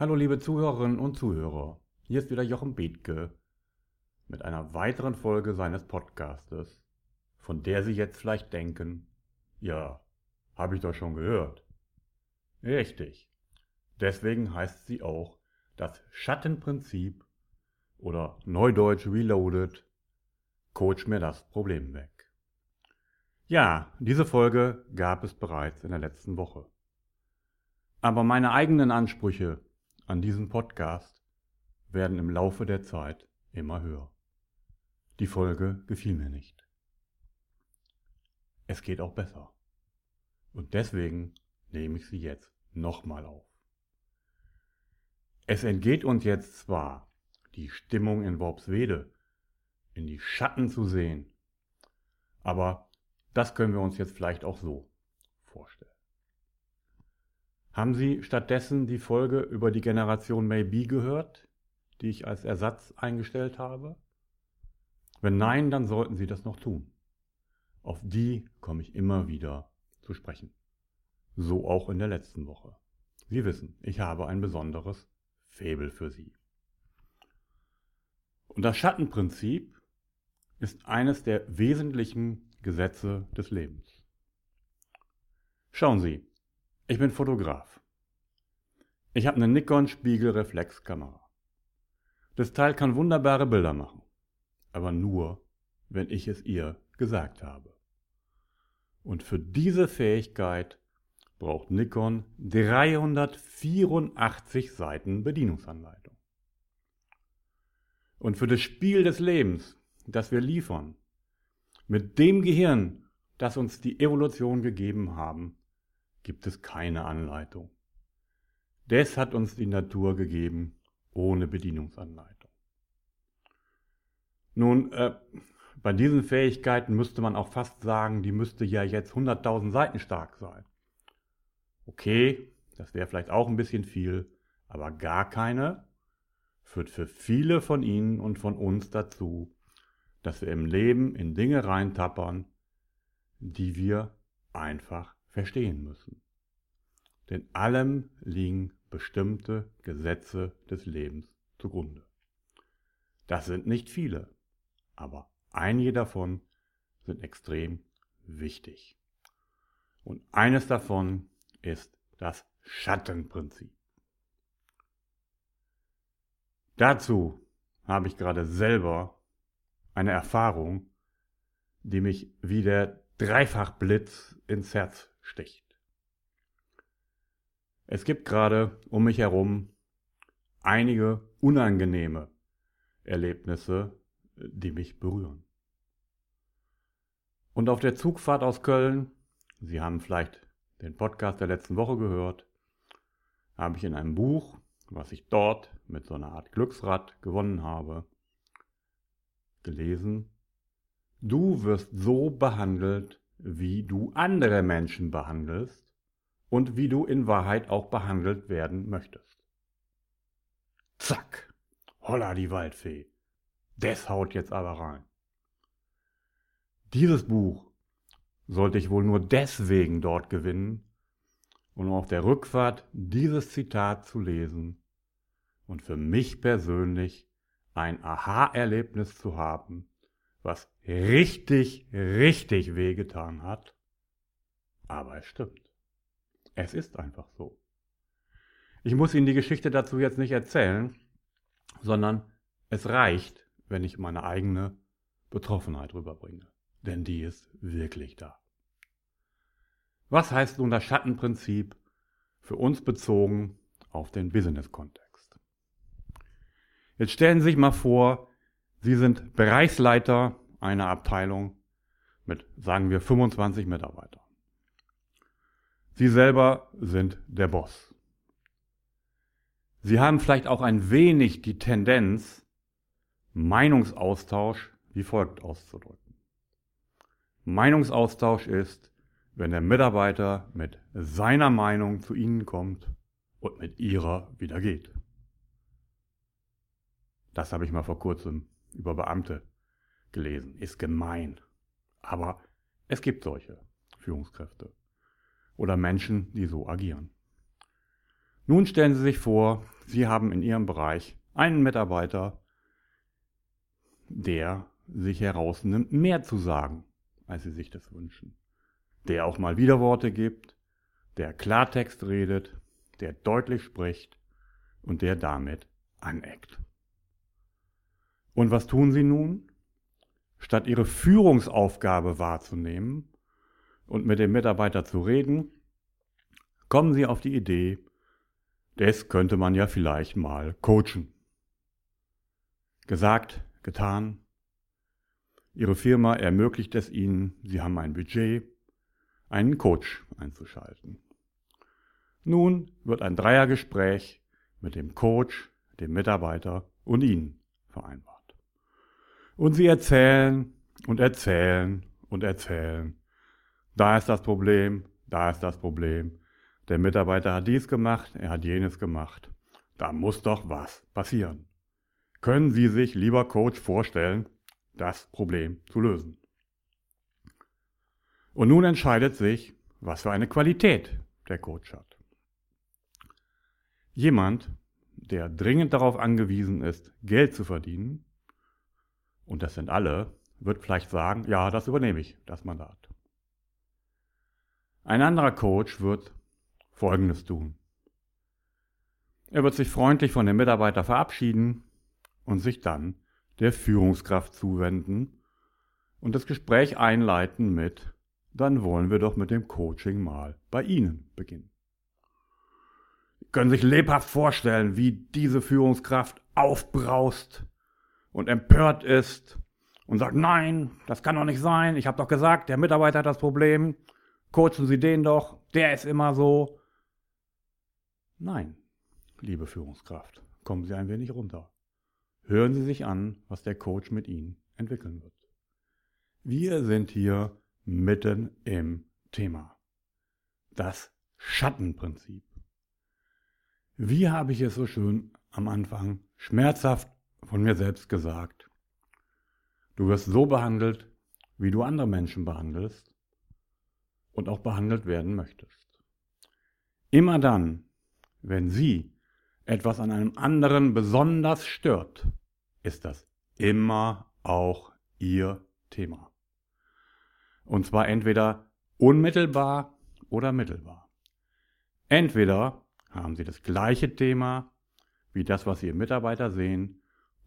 Hallo liebe Zuhörerinnen und Zuhörer, hier ist wieder Jochen Bethke mit einer weiteren Folge seines Podcastes, von der Sie jetzt vielleicht denken, ja, habe ich doch schon gehört. Richtig. Deswegen heißt sie auch das Schattenprinzip oder Neudeutsch Reloaded, Coach mir das Problem weg. Ja, diese Folge gab es bereits in der letzten Woche. Aber meine eigenen Ansprüche an diesen Podcast werden im Laufe der Zeit immer höher. Die Folge gefiel mir nicht. Es geht auch besser. Und deswegen nehme ich sie jetzt nochmal auf. Es entgeht uns jetzt zwar, die Stimmung in Worpswede in die Schatten zu sehen, aber das können wir uns jetzt vielleicht auch so. Haben Sie stattdessen die Folge über die Generation Maybe gehört, die ich als Ersatz eingestellt habe? Wenn nein, dann sollten Sie das noch tun. Auf die komme ich immer wieder zu sprechen. So auch in der letzten Woche. Sie wissen, ich habe ein besonderes Faible für Sie. Und das Schattenprinzip ist eines der wesentlichen Gesetze des Lebens. Schauen Sie, ich bin Fotograf. Ich habe eine Nikon Spiegelreflexkamera. Das Teil kann wunderbare Bilder machen, aber nur, wenn ich es ihr gesagt habe. Und für diese Fähigkeit braucht Nikon 384 Seiten Bedienungsanleitung. Und für das Spiel des Lebens, das wir liefern, mit dem Gehirn, das uns die Evolution gegeben haben, gibt es keine Anleitung. Das hat uns die Natur gegeben, ohne Bedienungsanleitung. Nun, äh, bei diesen Fähigkeiten müsste man auch fast sagen, die müsste ja jetzt 100.000 Seiten stark sein. Okay, das wäre vielleicht auch ein bisschen viel, aber gar keine führt für viele von Ihnen und von uns dazu, dass wir im Leben in Dinge reintappern, die wir einfach verstehen müssen. Denn allem liegen bestimmte Gesetze des Lebens zugrunde. Das sind nicht viele, aber einige davon sind extrem wichtig. Und eines davon ist das Schattenprinzip. Dazu habe ich gerade selber eine Erfahrung, die mich wie der Dreifachblitz ins Herz sticht. Es gibt gerade um mich herum einige unangenehme Erlebnisse, die mich berühren. Und auf der Zugfahrt aus Köln, Sie haben vielleicht den Podcast der letzten Woche gehört, habe ich in einem Buch, was ich dort mit so einer Art Glücksrad gewonnen habe, gelesen, du wirst so behandelt, wie du andere Menschen behandelst und wie du in Wahrheit auch behandelt werden möchtest. Zack, holla die Waldfee. Das haut jetzt aber rein. Dieses Buch sollte ich wohl nur deswegen dort gewinnen, um auf der Rückfahrt dieses Zitat zu lesen und für mich persönlich ein Aha-Erlebnis zu haben, was richtig, richtig wehgetan hat. Aber es stimmt. Es ist einfach so. Ich muss Ihnen die Geschichte dazu jetzt nicht erzählen, sondern es reicht, wenn ich meine eigene Betroffenheit rüberbringe. Denn die ist wirklich da. Was heißt nun das Schattenprinzip für uns bezogen auf den Business-Kontext? Jetzt stellen Sie sich mal vor, Sie sind Bereichsleiter einer Abteilung mit, sagen wir, 25 Mitarbeitern. Sie selber sind der Boss. Sie haben vielleicht auch ein wenig die Tendenz, Meinungsaustausch wie folgt auszudrücken. Meinungsaustausch ist, wenn der Mitarbeiter mit seiner Meinung zu Ihnen kommt und mit Ihrer wieder geht. Das habe ich mal vor kurzem über Beamte gelesen. Ist gemein. Aber es gibt solche Führungskräfte oder Menschen, die so agieren. Nun stellen Sie sich vor, Sie haben in Ihrem Bereich einen Mitarbeiter, der sich herausnimmt, mehr zu sagen, als Sie sich das wünschen. Der auch mal Widerworte gibt, der Klartext redet, der deutlich spricht und der damit aneckt. Und was tun Sie nun? Statt Ihre Führungsaufgabe wahrzunehmen und mit dem Mitarbeiter zu reden, kommen Sie auf die Idee, das könnte man ja vielleicht mal coachen. Gesagt, getan. Ihre Firma ermöglicht es Ihnen, Sie haben ein Budget, einen Coach einzuschalten. Nun wird ein Dreiergespräch mit dem Coach, dem Mitarbeiter und Ihnen vereinbart. Und Sie erzählen und erzählen und erzählen. Da ist das Problem, da ist das Problem. Der Mitarbeiter hat dies gemacht, er hat jenes gemacht. Da muss doch was passieren. Können Sie sich, lieber Coach, vorstellen, das Problem zu lösen? Und nun entscheidet sich, was für eine Qualität der Coach hat. Jemand, der dringend darauf angewiesen ist, Geld zu verdienen, und das sind alle, wird vielleicht sagen, ja, das übernehme ich, das Mandat. Ein anderer Coach wird Folgendes tun. Er wird sich freundlich von dem Mitarbeiter verabschieden und sich dann der Führungskraft zuwenden und das Gespräch einleiten mit, dann wollen wir doch mit dem Coaching mal bei Ihnen beginnen können sich lebhaft vorstellen, wie diese Führungskraft aufbraust und empört ist und sagt, nein, das kann doch nicht sein, ich habe doch gesagt, der Mitarbeiter hat das Problem, coachen Sie den doch, der ist immer so. Nein, liebe Führungskraft, kommen Sie ein wenig runter. Hören Sie sich an, was der Coach mit Ihnen entwickeln wird. Wir sind hier mitten im Thema. Das Schattenprinzip. Wie habe ich es so schön am Anfang schmerzhaft von mir selbst gesagt? Du wirst so behandelt, wie du andere Menschen behandelst und auch behandelt werden möchtest. Immer dann, wenn sie etwas an einem anderen besonders stört, ist das immer auch ihr Thema. Und zwar entweder unmittelbar oder mittelbar. Entweder haben Sie das gleiche Thema wie das, was Ihre Mitarbeiter sehen,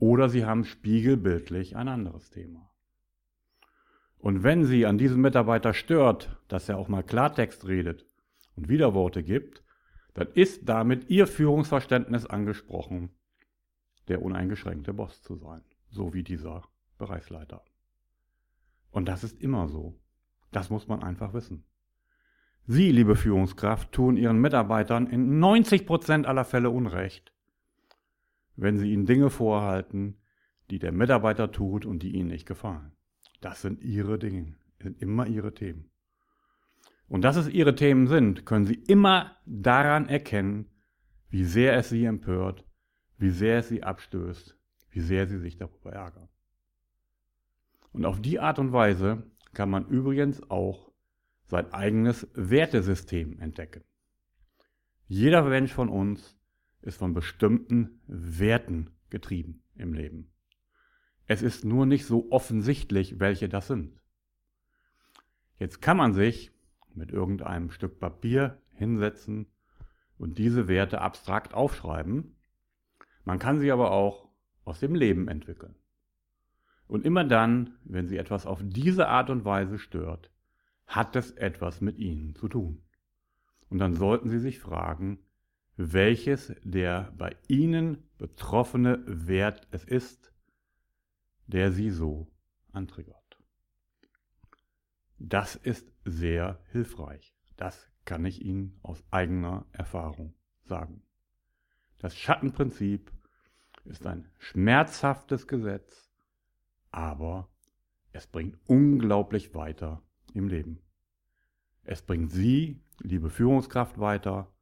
oder Sie haben spiegelbildlich ein anderes Thema. Und wenn Sie an diesem Mitarbeiter stört, dass er auch mal Klartext redet und Widerworte gibt, dann ist damit Ihr Führungsverständnis angesprochen, der uneingeschränkte Boss zu sein, so wie dieser Bereichsleiter. Und das ist immer so. Das muss man einfach wissen. Sie, liebe Führungskraft, tun Ihren Mitarbeitern in 90 Prozent aller Fälle Unrecht, wenn Sie ihnen Dinge vorhalten, die der Mitarbeiter tut und die Ihnen nicht gefallen. Das sind Ihre Dinge, sind immer Ihre Themen. Und dass es Ihre Themen sind, können Sie immer daran erkennen, wie sehr es Sie empört, wie sehr es Sie abstößt, wie sehr Sie sich darüber ärgern. Und auf die Art und Weise kann man übrigens auch sein eigenes Wertesystem entdecken. Jeder Mensch von uns ist von bestimmten Werten getrieben im Leben. Es ist nur nicht so offensichtlich, welche das sind. Jetzt kann man sich mit irgendeinem Stück Papier hinsetzen und diese Werte abstrakt aufschreiben. Man kann sie aber auch aus dem Leben entwickeln. Und immer dann, wenn sie etwas auf diese Art und Weise stört, hat es etwas mit ihnen zu tun. Und dann sollten Sie sich fragen, welches der bei Ihnen betroffene Wert es ist, der Sie so antriggert. Das ist sehr hilfreich. Das kann ich Ihnen aus eigener Erfahrung sagen. Das Schattenprinzip ist ein schmerzhaftes Gesetz, aber es bringt unglaublich weiter im Leben. Es bringt Sie, liebe Führungskraft, weiter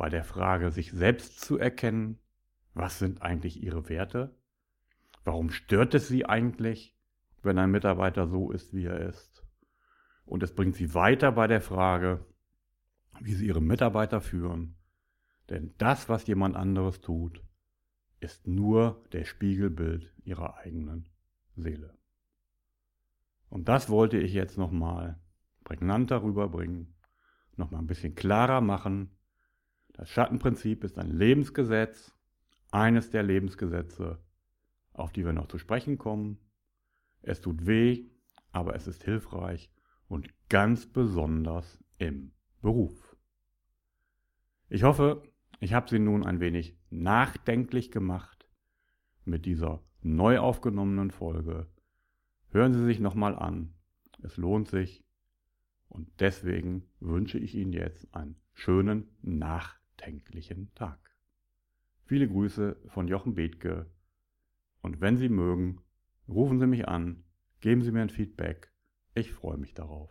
bei der Frage, sich selbst zu erkennen, was sind eigentlich Ihre Werte? Warum stört es Sie eigentlich, wenn ein Mitarbeiter so ist, wie er ist? Und es bringt Sie weiter bei der Frage, wie Sie Ihre Mitarbeiter führen, Denn das, was jemand anderes tut, ist nur der Spiegelbild ihrer eigenen Seele. Und das wollte ich jetzt nochmal prägnanter rüberbringen, nochmal ein bisschen klarer machen. Das Schattenprinzip ist ein Lebensgesetz, eines der Lebensgesetze, auf die wir noch zu sprechen kommen. Es tut weh, aber es ist hilfreich und ganz besonders im Beruf. Ich hoffe, ich habe Sie nun ein wenig nachdenklich gemacht mit dieser neu aufgenommenen Folge. Hören Sie sich nochmal an. Es lohnt sich. Und deswegen wünsche ich Ihnen jetzt einen schönen, nachdenklichen Tag. Viele Grüße von Jochen Bethke. Und wenn Sie mögen, rufen Sie mich an, geben Sie mir ein Feedback. Ich freue mich darauf.